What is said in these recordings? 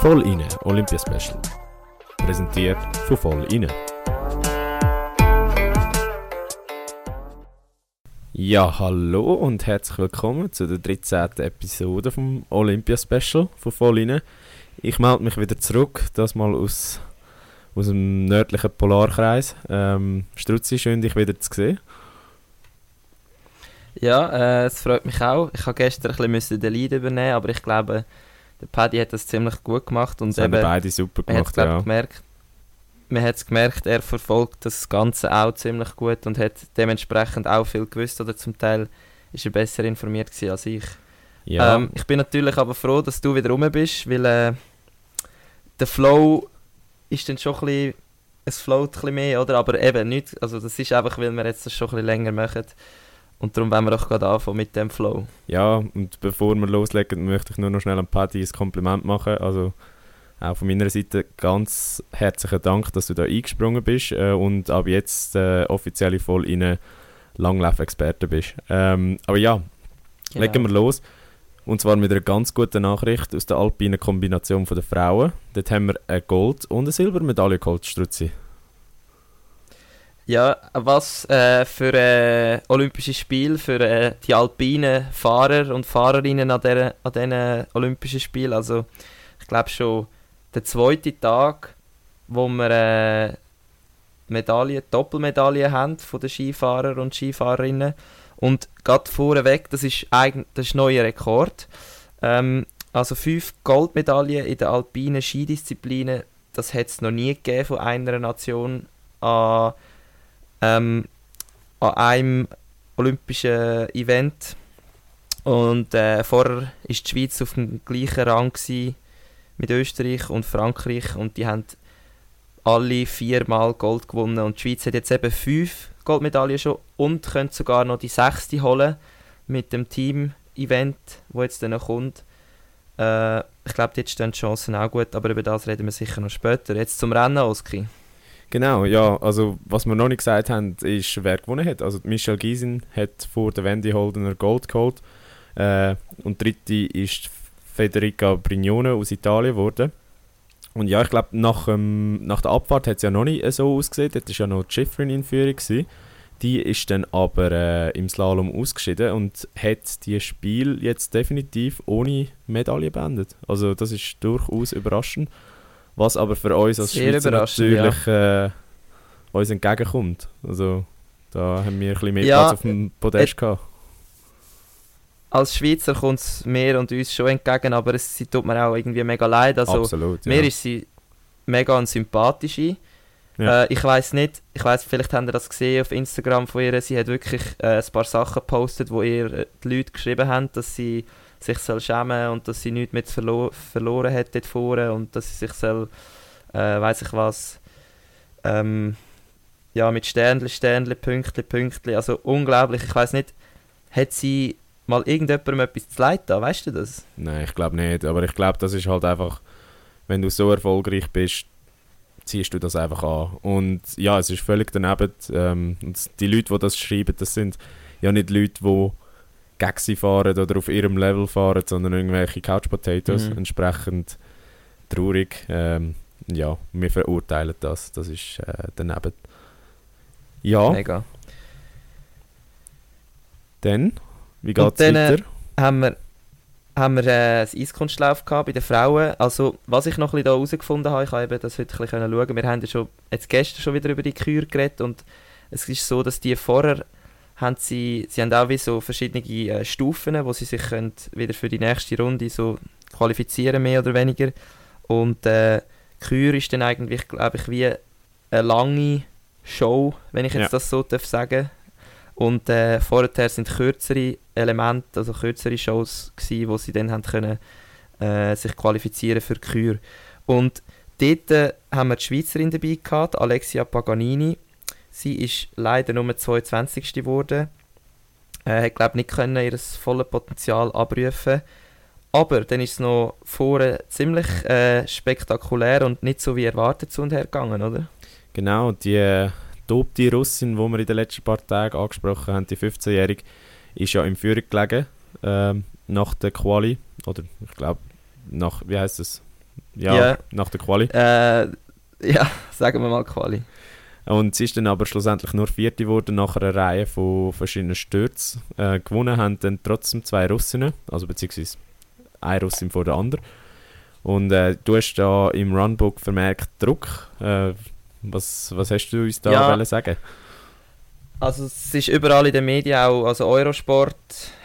Voll inne Olympia Special. Präsentiert von Voll inne. Ja, hallo und herzlich willkommen zu der 13. Episode vom Olympia Special von Voll inne. Ich melde mich wieder zurück, das mal aus, aus dem nördlichen Polarkreis. Ähm, Struzzi, schön dich wieder zu sehen. Ja, äh, es freut mich auch. Ich habe gestern ein bisschen den Lead übernehmen, aber ich glaube, der Paddy hat das ziemlich gut gemacht. Und das eben, haben beide super gemacht, man ja. Gemerkt, man hat es gemerkt, er verfolgt das Ganze auch ziemlich gut und hat dementsprechend auch viel gewusst oder zum Teil ist er besser informiert als ich. ja. Ähm, ich bin natürlich aber froh, dass du wieder rum bist, weil äh, der Flow ist dann schon ein bisschen, es float ein bisschen mehr, oder? Aber eben nicht, also das ist einfach, weil wir jetzt das schon ein bisschen länger machen und darum wollen wir doch gerade anfangen mit dem Flow. Ja, und bevor wir loslegen, möchte ich nur noch schnell an Paddy ein Kompliment machen. Also auch von meiner Seite ganz herzlichen Dank, dass du da eingesprungen bist äh, und ab jetzt äh, offiziell voll in Langlauf-Experte bist. Ähm, aber ja, legen wir los. Und zwar mit einer ganz guten Nachricht aus der alpinen Kombination der Frauen. Dort haben wir eine Gold- und eine Silbermedaille geholt, Struzzi. Ja, was äh, für äh, Olympische Spiele, für äh, die alpinen Fahrer und Fahrerinnen an, der, an diesen Olympischen Spielen. Also ich glaube schon der zweite Tag, wo wir äh, Medaillen, Doppelmedaillen haben von den Skifahrern und Skifahrerinnen. Und gerade vorweg, das ist ist ein neuer Rekord. Ähm, also fünf Goldmedaillen in der alpinen Skidisziplinen, das hat es noch nie gegeben von einer Nation an ähm, an einem olympischen Event. Und äh, vorher war die Schweiz auf dem gleichen Rang mit Österreich und Frankreich und die haben alle viermal Gold gewonnen. Und die Schweiz hat jetzt eben fünf Goldmedaillen schon und könnte sogar noch die sechste holen mit dem Team-Event, wo jetzt dann kommt. Äh, ich glaube, jetzt stehen die Chancen auch gut, aber über das reden wir sicher noch später. Jetzt zum Rennen, Oski. Genau, ja, also was wir noch nicht gesagt haben, ist, wer gewonnen hat. Also Michelle Giesin hat vor der Wendy Holdener Gold geholt äh, und dritte ist Federica Brignone aus Italien geworden. Und ja, ich glaube, nach, ähm, nach der Abfahrt hat es ja noch nicht so ausgesehen, dort war ja noch die Schifferin in Führung. Gewesen. Die ist dann aber äh, im Slalom ausgeschieden und hat die Spiel jetzt definitiv ohne Medaille beendet. Also das ist durchaus überraschend. Was aber für uns als Sehr Schweizer natürlich äh, uns entgegenkommt. Also da haben wir ein bisschen mehr Ja, Platz auf dem Podest gehabt. Als Schweizer kommt es mir und uns schon entgegen, aber es sie tut mir auch irgendwie mega leid. Also, Absolut, Mir ja. ist sie mega eine sympathische. Ja. Äh, ich weiß nicht, ich weiß, vielleicht habt ihr das gesehen auf Instagram von ihr. Sie hat wirklich äh, ein paar Sachen gepostet, wo ihr äh, die Leute geschrieben haben, dass sie sich soll schämen und dass sie nichts mehr verlo verloren hat dort vorne und dass sie sich soll, äh, weiß ich was, ähm, ja, mit Sternli, Sternli, Pünktli, Pünktli, also unglaublich. Ich weiß nicht, hat sie mal irgendjemandem etwas zu leid da, weißt du das? Nein, ich glaube nicht. Aber ich glaube, das ist halt einfach, wenn du so erfolgreich bist, ziehst du das einfach an. Und ja, es ist völlig daneben. Ähm, die Leute, die das schreiben, das sind ja nicht Leute, die sie fahren oder auf ihrem Level fahren, sondern irgendwelche Couch Potatoes. Mhm. Entsprechend traurig. Ähm, ja, wir verurteilen das. Das ist äh, daneben. Ja, Mega. dann, wie Und geht's dann, äh, weiter? haben wir, haben wir äh, das Eiskunstlauf gehabt bei den Frauen. Also, was ich noch ein bisschen da herausgefunden habe, ich habe das heute ein bisschen schauen. Wir haben ja schon, jetzt gestern schon wieder über die Kür geredet und es ist so, dass die vorher haben sie, sie haben auch wie so verschiedene äh, Stufen, wo sie sich können wieder für die nächste Runde so qualifizieren, mehr oder weniger. Und äh, Kür ist dann eigentlich, glaube ich, wie eine lange Show, wenn ich jetzt Ja. das so darf sagen. Und äh, vorher sind kürzere Elemente, also kürzere Shows gsi, wo sie dann haben können, äh, sich qualifizieren für Kür. Und dort äh, haben wir die Schweizerin dabei gehabt, Alexia Paganini. Sie ist leider nur 22. geworden. Äh, hat glaube nicht können ihr volles Potenzial abrufen. Aber dann ist es noch vorne ziemlich äh, spektakulär und nicht so wie erwartet zu und her gegangen, oder? Genau, die äh, dopte Russin, die wir in den letzten paar Tagen angesprochen haben, die 15-Jährige, ist ja im Führung gelegen ähm, nach der Quali. Oder ich glaube, nach, wie heißt es? ja, Ja. nach der Quali. Äh, ja, sagen wir mal Quali. Und sie ist dann aber schlussendlich nur Vierte geworden nach einer Reihe von verschiedenen Stürzen. Äh, gewonnen haben dann trotzdem zwei Russinnen, also beziehungsweise eine Russin vor der anderen. Und äh, du hast da im Runbook vermerkt Druck. Äh, was, was hast du uns da Ja. sagen? Also es ist überall in den Medien auch, also Eurosport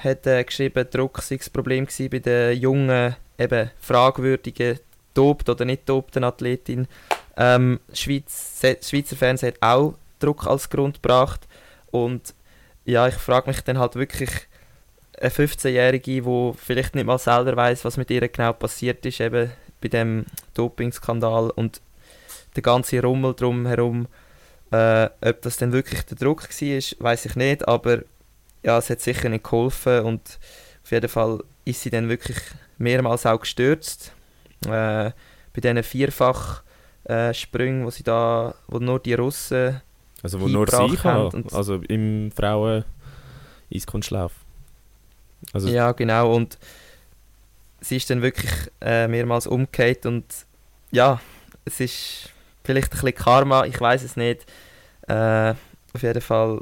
hat äh, geschrieben, Druck sei das Problem gewesen bei der jungen, eben fragwürdigen, dopt oder nicht dopten Athletin. Ähm, Schweiz, Schweizer Fernsehen hat auch Druck als Grund gebracht und ja, ich frage mich dann halt wirklich, eine 15-Jährige, die vielleicht nicht mal selber weiß, was mit ihr genau passiert ist, eben bei dem Dopingskandal und der ganze Rummel drumherum, äh, ob das denn wirklich der Druck war, weiß ich nicht, aber ja, es hat sicher nicht geholfen und auf jeden Fall ist sie dann wirklich mehrmals auch gestürzt. Äh, bei diesen vierfach äh, Sprüngen, wo sie da, wo nur die Russen Also wo nur sie haben also im Frauen Eiskunstlauf. Also Ja, genau. Und sie ist dann wirklich äh, mehrmals umgekehrt und ja, es ist vielleicht ein bisschen Karma, ich weiß es nicht. Äh, auf jeden Fall,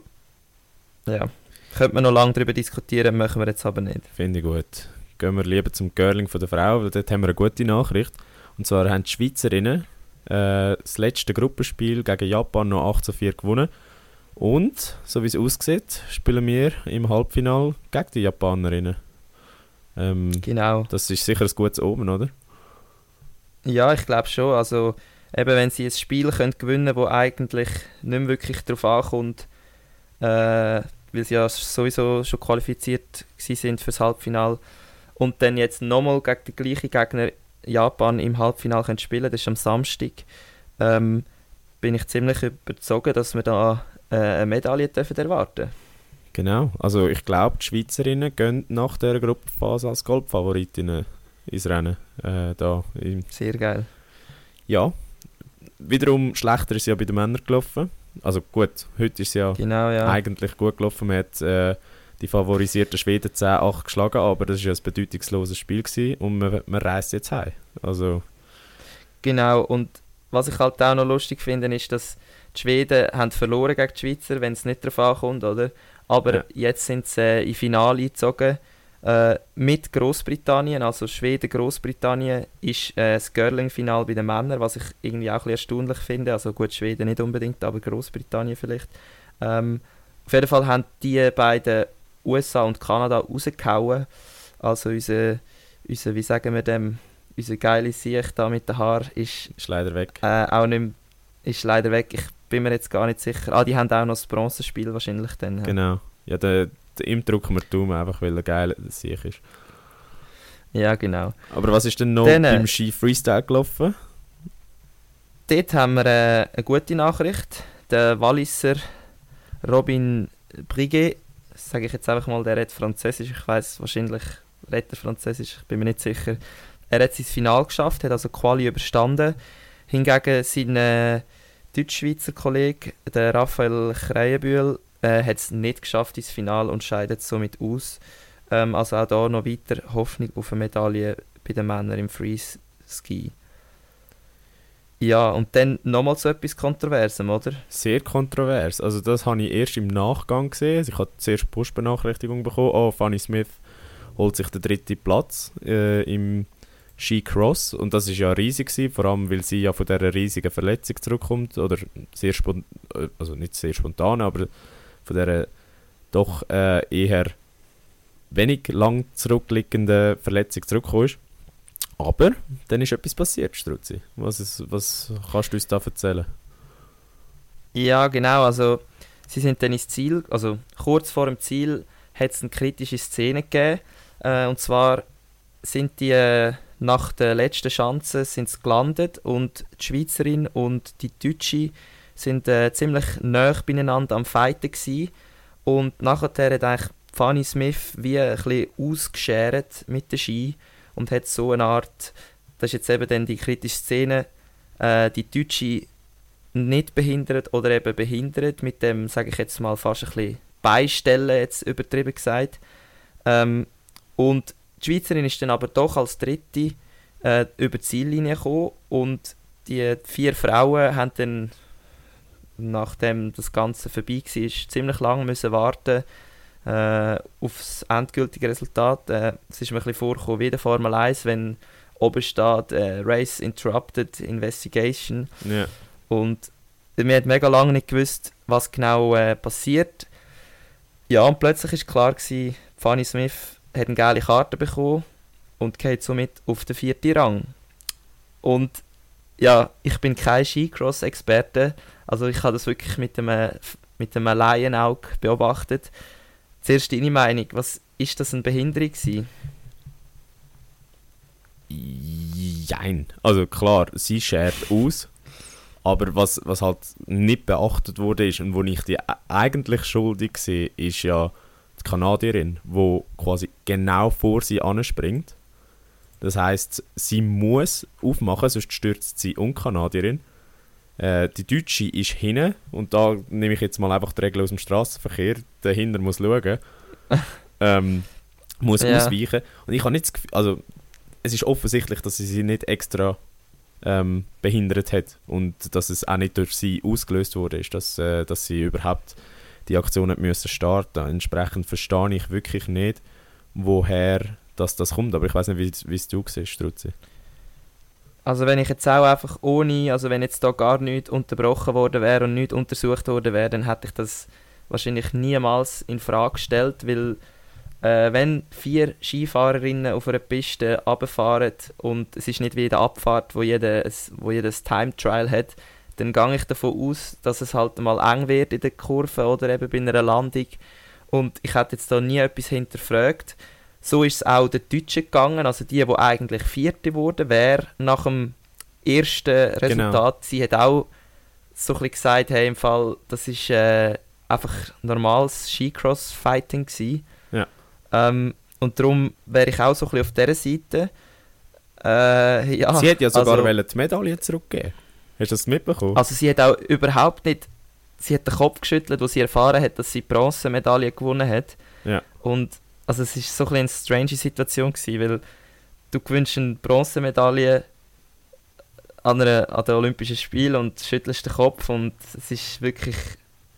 ja, könnte man noch lange darüber diskutieren, machen wir jetzt aber nicht. Finde ich gut. Gehen wir lieber zum Girling von der Frau, weil dort haben wir eine gute Nachricht. Und zwar haben die Schweizerinnen äh, das letzte Gruppenspiel gegen Japan noch 8 zu 4 gewonnen. Und, so wie es aussieht, spielen wir im Halbfinale gegen die Japanerinnen. Ähm, Genau. das ist sicher ein gutes Omen, oder? Ja, ich glaube schon. Also, eben, wenn sie ein Spiel können gewinnen können, wo eigentlich nicht mehr wirklich darauf ankommt, äh, weil sie ja sowieso schon qualifiziert sind fürs Halbfinale und dann jetzt nochmal gegen den gleichen Gegner Japan im Halbfinale können spielen das ist am Samstag, ähm, bin ich ziemlich überzeugt, dass wir da äh, eine Medaille dürfen erwarten Genau. Also ich glaube, die Schweizerinnen gehen nach dieser Gruppenphase als Goldfavoritinnen ins Rennen. Äh, da Sehr geil. Ja, wiederum schlechter ist ja bei den Männern gelaufen. Also gut, heute ist ja Genau, ja. eigentlich gut gelaufen. Man hat äh, die favorisierten Schweden 10-8 geschlagen, aber das war ja ein bedeutungsloses Spiel gewesen und man, man reist jetzt heim. Also Genau, und was ich halt auch noch lustig finde, ist, dass die Schweden haben verloren gegen die Schweizer, wenn es nicht darauf ankommt, oder? Aber Ja. jetzt sind sie äh, in Finale eingezogen äh, mit Großbritannien, also Schweden-Großbritannien ist äh, das Girling-Final bei den Männern, was ich irgendwie auch ein bisschen erstaunlich finde. Also gut, Schweden nicht unbedingt, aber Großbritannien vielleicht. Ähm, auf jeden Fall haben die beiden USA und Kanada rausgehauen. Also unser, unser wie sagen wir dem, unser geile Sieg da mit den Haaren ist ist leider weg. äh, auch nicht mehr, ist leider weg. Ich bin mir jetzt gar nicht sicher. Ah, die haben auch noch das Bronzespiel wahrscheinlich dann. Genau. Ja, der, der, ihm drücken wir die Daumen, einfach weil er geil sich ist. Ja, genau. Aber was ist denn noch Dann, äh, beim Ski Freestyle gelaufen? Dort haben wir äh, eine gute Nachricht. Der Walliser Robin Briguet, sage ich jetzt einfach mal, der redet Französisch. Ich weiß wahrscheinlich redet er Französisch, ich bin mir nicht sicher. Er hat sein Final geschafft, hat also Quali überstanden. Hingegen sein äh, Deutschschweizer Kollege, der Raphael Kreienbühl, äh, hat es nicht geschafft ins Final und scheidet somit aus. Ähm, also auch da noch weiter Hoffnung auf eine Medaille bei den Männern im Freeski. Ja, und dann nochmal so etwas Kontroversem, oder? Sehr kontrovers. Also das habe ich erst im Nachgang gesehen. Also ich habe zuerst Push-Benachrichtigung bekommen. Oh, Fanny Smith holt sich den dritten Platz äh, im Ski Cross. Und das ist ja riesig gewesen, vor allem weil sie ja von dieser riesigen Verletzung zurückkommt. Oder sehr spontan, also nicht sehr spontan, aber von dieser doch äh, eher wenig lang zurückliegenden Verletzung zurückgekommen ist. Aber dann ist etwas passiert, Struzzi. Was, ist, was kannst du uns da erzählen? Ja, genau. Also, sie sind dann ins Ziel, also kurz vor dem Ziel hat es eine kritische Szene gegeben. Äh, und zwar sind die äh, nach der letzten Chance sind sie gelandet und die Schweizerin und die Deutsche sind äh, ziemlich nah beieinander am Fighten gewesen. Und nachher hat eigentlich Fanny Smith wie ein bisschen ausgeschert mit der Ski und hat so eine Art, das ist jetzt eben dann die kritische Szene, äh, die Deutsche nicht behindert oder eben behindert mit dem, sage ich jetzt mal, fast ein bisschen Beistellen, jetzt übertrieben gesagt. Ähm, und die Schweizerin ist dann aber doch als Dritte äh, über die Ziellinie gekommen und die vier Frauen haben dann, nachdem das Ganze vorbei war, ziemlich lange müssen warten äh, auf das endgültige Resultat. Äh, es ist mir ein bisschen vorgekommen wie der Formel 1, wenn oben steht äh, Race Interrupted Investigation. Ja. Und wir haben mega lange nicht gewusst, was genau äh, passiert. Ja, und plötzlich war klar, gewesen, Fanny Smith hat eine geile Karte bekommen und geht somit auf den vierten Rang. Und ja, ich bin kein Skicross-Experte, also ich habe das wirklich mit einem, mit einem Laienauge beobachtet. Zuerst deine Meinung, was ist das eine Behinderung gewesen? Jein. Also klar, sie schert aus. Aber was, was halt nicht beachtet wurde ist und wo ich die eigentlich schuldig sehe, ist ja die Kanadierin, wo quasi genau vor sie anspringt. Das heißt, sie muss aufmachen, sonst stürzt sie um Kanadierin. Äh, die Deutsche ist hinten und da nehme ich jetzt mal einfach die Regel aus dem Straßenverkehr. Der Hinter muss schauen. ähm, muss Ja. ausweichen. Und ich habe nicht das Gefühl, also es ist offensichtlich, dass sie sie nicht extra ähm, behindert hat und dass es auch nicht durch sie ausgelöst wurde, ist, dass, äh, dass sie überhaupt die Aktion hat müssen starten. Entsprechend verstehe ich wirklich nicht, woher das, das kommt. Aber ich weiß nicht, wie es du siehst, Struzzi. Also wenn ich jetzt auch einfach ohne, also wenn jetzt da gar nichts unterbrochen worden wäre und nichts untersucht worden wäre, dann hätte ich das wahrscheinlich niemals in Frage gestellt, weil äh, wenn vier Skifahrerinnen auf einer Piste runterfahren und es ist nicht wie in der Abfahrt, wo jeder, wo jeder Time Trial hat, dann gehe ich davon aus, dass es halt mal eng wird in der Kurve oder eben bei einer Landung und ich hätte jetzt da nie etwas hinterfragt. So ist es auch den Deutschen gegangen, also die, die eigentlich Vierte wurden, wer nach dem ersten Resultat, sie hat auch so ein bisschen gesagt, hey, im Fall, das ist äh, einfach normales Skicross-Fighting gewesen. Ja. Ähm, und darum wäre ich auch so ein bisschen auf dieser Seite. Äh, ja, sie hat ja sogar also- die Medaille zurückgeben. Hast du das mitbekommen? also sie hat auch überhaupt nicht, sie hat den Kopf geschüttelt, wo sie erfahren hat, dass sie die Bronzemedaille gewonnen hat. Ja. Und also es ist so ein bisschen eine strange Situation gewesen, weil du gewinnst eine Bronzemedaille an, einer, an den Olympischen Spielen und schüttelst den Kopf und es ist wirklich,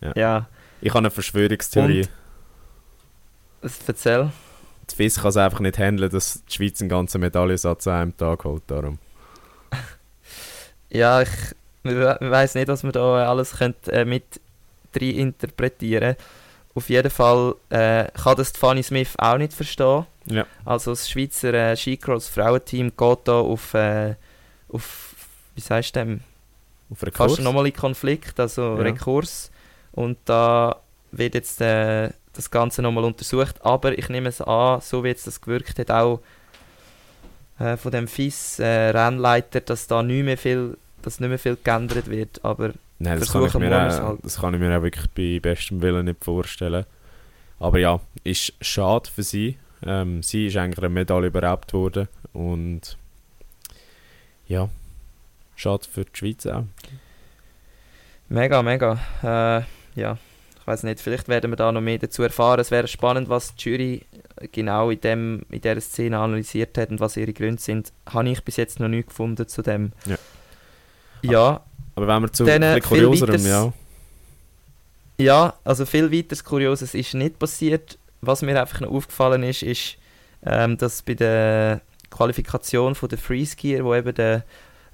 Ja. ja, ich habe eine Verschwörungstheorie. Und- es erzähl. Die FIS kann es einfach nicht handeln, dass die Schweiz einen ganzen Medaillensatz an einem Tag holt. Darum. Ja, ich, wir, we- wir weiss nicht, was wir da alles könnt, äh, mit rein interpretieren. Auf jeden Fall äh, kann das die Fanny Smith auch nicht verstehen. Ja. Also das Schweizer äh, Skicross-Frauenteam geht da auf, äh, auf wie du dem, Auf einer fast nochmal in Konflikt, also Ja. Rekurs. Und da wird jetzt äh, das Ganze nochmal untersucht. Aber ich nehme es an, so wie jetzt das gewirkt hat, auch äh, von dem FIS-Rennleiter, dass da nicht mehr viel, dass nicht mehr viel geändert wird. Aber Nein, das kann, ich mir auch, halt. das kann ich mir auch wirklich bei bestem Willen nicht vorstellen. Aber ja, ist schade für sie. Ähm, sie ist eigentlich eine Medaille beraubt worden. Und ja, schade für die Schweiz auch. mega, mega. Äh, ja, ich weiß nicht, vielleicht werden wir da noch mehr dazu erfahren. Es wäre spannend, was die Jury genau in, dem, in dieser Szene analysiert hat und was ihre Gründe sind. Habe ich bis jetzt noch nicht gefunden zu dem. Ja. Ja, Aber wenn wir zu ein kurioserem, ja. Ja, also viel weiteres Kurioses ist nicht passiert. Was mir einfach noch aufgefallen ist, ist, ähm, dass bei der Qualifikation von der Freeskier, wo eben der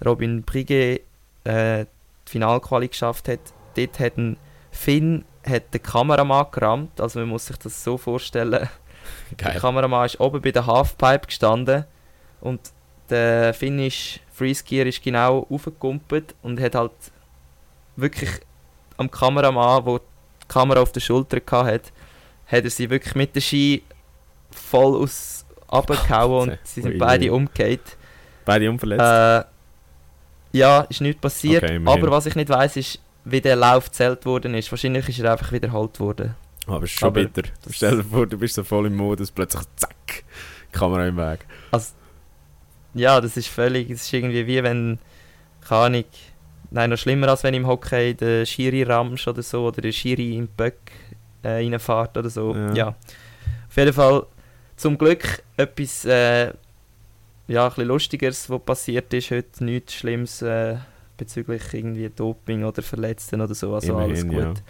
Robin Briguet äh, die Finalquali geschafft hat, dort hat ein Finn hat den Kameramann gerammt. Also man muss sich das so vorstellen. Der Geil. Kameramann ist oben bei der Halfpipe gestanden und der Finnish Freeskier ist genau aufgekumpelt und hat halt wirklich am Kameramann, wo die Kamera auf der Schulter hatte, hat er sie wirklich mit der Ski voll aus abgehauen und sie sind beide umgekehrt. Beide unverletzt. Äh, ja, ist nichts passiert, Okay, aber was ich nicht weiß ist, wie der Lauf gezählt worden ist. Wahrscheinlich ist er einfach wiederholt worden. aber es ist schon aber bitter. Stell dir vor, du bist so voll im Modus, plötzlich zack, Kamera im Weg. Ja, das ist völlig, es ist irgendwie wie wenn, keine Ahnung, nein, noch schlimmer als wenn im Hockey der Schiri ramsch oder so, oder der Schiri im Böck äh, reinfährt oder so. Ja. Ja. Auf jeden Fall, zum Glück etwas, äh, ja, ein Lustigeres, was passiert ist heute. Nichts Schlimmes äh, bezüglich irgendwie Doping oder Verletzten oder so. Also Immerhin, alles gut. ja.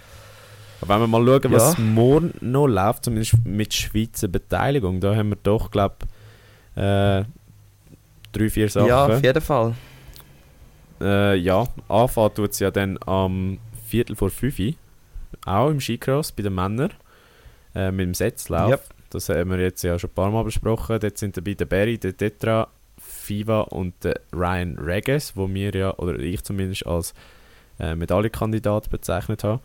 Aber wenn wir mal schauen, was Ja. morgen noch läuft, zumindest mit Schweizer Beteiligung, da haben wir doch, glaube ich, äh, drei, vier Sachen. Ja, auf jeden Fall. Äh, ja, anfangen tut es ja dann am Viertel vor fünf, auch im Skicross bei den Männern, äh, mit dem Setzlauf. Yep. Das haben wir jetzt ja schon ein paar Mal besprochen. Dort sind dabei der Barry, der Tetra, Fiva und der Ryan Regis, wo wir ja, oder ich zumindest, als äh, Medaillenkandidat bezeichnet haben.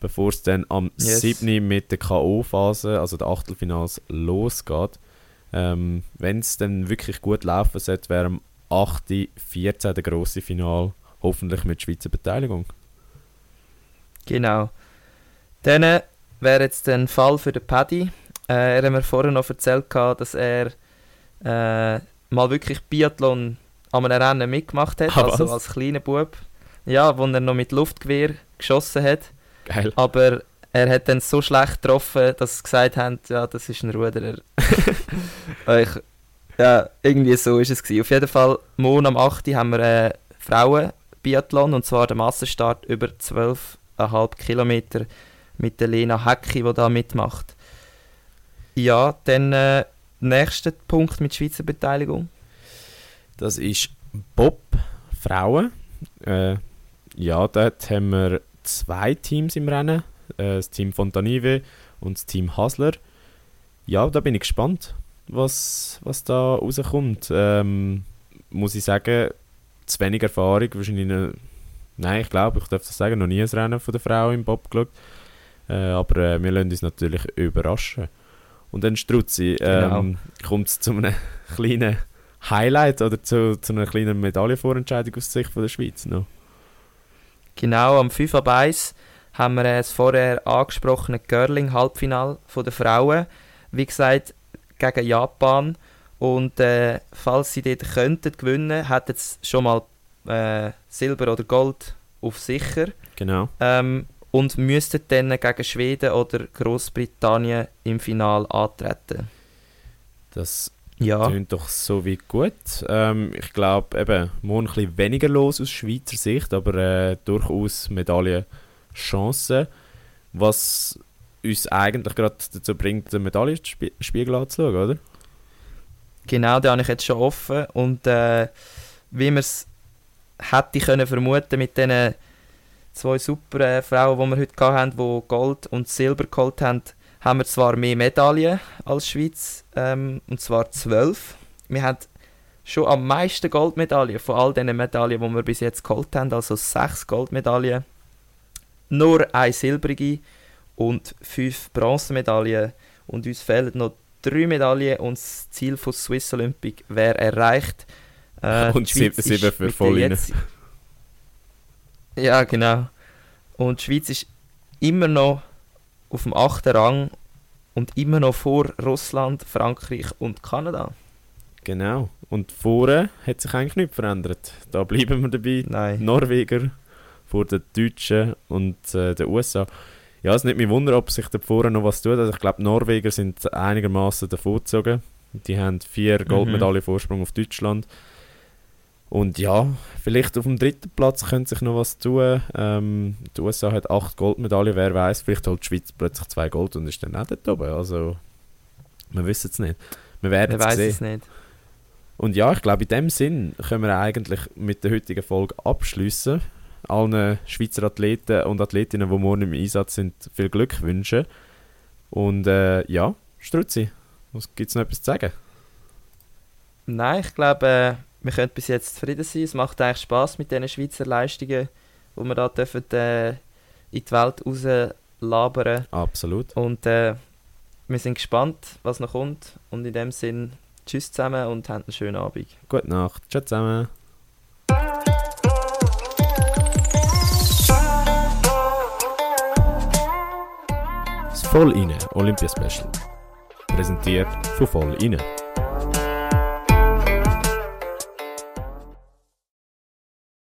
Bevor es dann am Yes. 7. mit der K.O.-Phase, also der Achtelfinals, losgeht. Ähm, Wenn es dann wirklich gut laufen sollte, wäre am 8. 14. der grosse Final, hoffentlich mit Schweizer Beteiligung. Genau. Dann äh, wäre jetzt ein Fall für den Paddy. Äh, er hat mir vorher noch erzählt, gehabt, dass er äh, mal wirklich Biathlon an einem Rennen mitgemacht hat, Ah, also als kleiner Bub. Ja, wo er noch mit Luftgewehr geschossen hat. Geil. Aber er hat dann so schlecht getroffen, dass sie gesagt haben, ja, das ist ein Ruderer. ich, ja, irgendwie so ist es gewesen. Auf jeden Fall, morgen am 8. Uhr haben wir äh, Frauen-Biathlon, und zwar den Massenstart über 12,5 Kilometer mit der Lena Hecki, die da mitmacht. Ja, dann äh, nächster Punkt mit Schweizer Beteiligung. Das ist Bob Frauen. Äh, ja, dort haben wir zwei Teams im Rennen. Äh, das Team Fontanive und das Team Hasler. Ja, da bin ich gespannt, was, was da rauskommt. Ähm, muss ich sagen, zu wenig Erfahrung. Wahrscheinlich eine, Nein, ich glaube, ich darf das sagen, noch nie ein Rennen von der Frau im Bob geschaut. Äh, aber äh, wir lassen uns natürlich überraschen. Und dann Struzzi, ähm, kommt es zu einem kleinen Highlight oder zu, zu einer kleinen Medaillenvorentscheidung aus Sicht von der Schweiz noch? Genau, am 5 ab 1 haben wir das vorher angesprochene Curling-Halbfinal der Frauen. Wie gesagt, gegen Japan. Und äh, falls sie dort könnten gewinnen, hätten sie schon mal äh, Silber oder Gold auf sicher. Genau. Ähm, und müssten dann gegen Schweden oder Großbritannien im Final antreten. Das Ja, klingt doch so wie gut. Ähm, ich glaube, eben, morgen ein bisschen weniger los aus Schweizer Sicht, aber äh, durchaus Medaillenchancen. Was uns eigentlich gerade dazu bringt, den Medaillenspiegel anzuschauen, oder? genau, den habe ich jetzt schon offen. Und äh, wie man es hätte können vermuten mit diesen zwei super äh, Frauen, die wir heute hatten, die Gold und Silber geholt haben, haben wir zwar mehr Medaillen als Schweiz, ähm, und zwar zwölf. Wir haben schon am meisten Goldmedaillen von all diesen Medaillen, die wir bis jetzt geholt haben, also sechs Goldmedaillen, nur eine silbrige und fünf Bronzemedaillen. Und uns fehlen noch drei Medaillen und das Ziel von Swiss Olympic wäre erreicht. Äh, Und sieben- sieben ist für Volline. Ja, genau. Und die Schweiz ist immer noch auf dem achten Rang und immer noch vor Russland, Frankreich und Kanada. Genau. Und vorne hat sich eigentlich nichts verändert. Da bleiben wir dabei. Nein. Norweger vor den Deutschen und äh, den USA. Ja, es nimmt mich Wunder, ob sich da vorne noch was tut. Also ich glaube, Norweger sind einigermaßen davongezogen. Die haben vier Goldmedaillen Vorsprung auf Deutschland. Und ja, vielleicht auf dem dritten Platz könnte sich noch was tun. Ähm, die USA hat acht Goldmedaillen, wer weiß, vielleicht holt die Schweiz plötzlich zwei Gold und ist dann auch dort oben. Also, wir wissen es nicht. Wir werden Wer es sehen. es nicht. Und ja, ich glaube, in dem Sinn können wir eigentlich mit der heutigen Folge abschließen. Allen Schweizer Athleten und Athletinnen, die morgen im Einsatz sind, viel Glück wünschen. Und äh, ja, Struzzi, gibt es noch etwas zu sagen? Nein, ich glaube, äh, wir können bis jetzt zufrieden sein. Es macht eigentlich Spaß mit diesen Schweizer Leistungen, die wir da dürfen, äh, in die Welt rauslabern. Absolut. Und äh, wir sind gespannt, was noch kommt. Und in dem Sinn, tschüss zusammen und habt einen schönen Abend. Gute Nacht. Ciao zusammen. Voll inne Olympia Special. Präsentiert von Voll inne.